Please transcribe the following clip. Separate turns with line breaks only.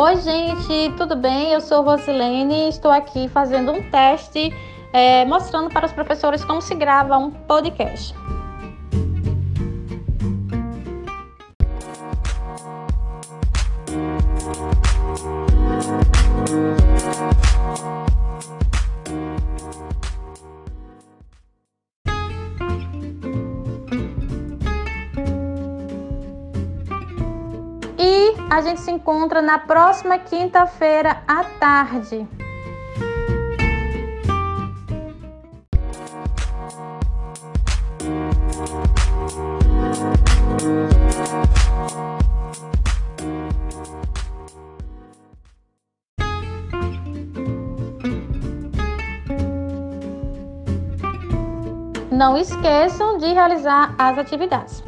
Oi, gente, tudo bem? Eu sou Rosilene e estou aqui fazendo um teste é, mostrando para os professores como se grava um podcast. E a gente se encontra na próxima quinta-feira à tarde. Não esqueçam de realizar as atividades.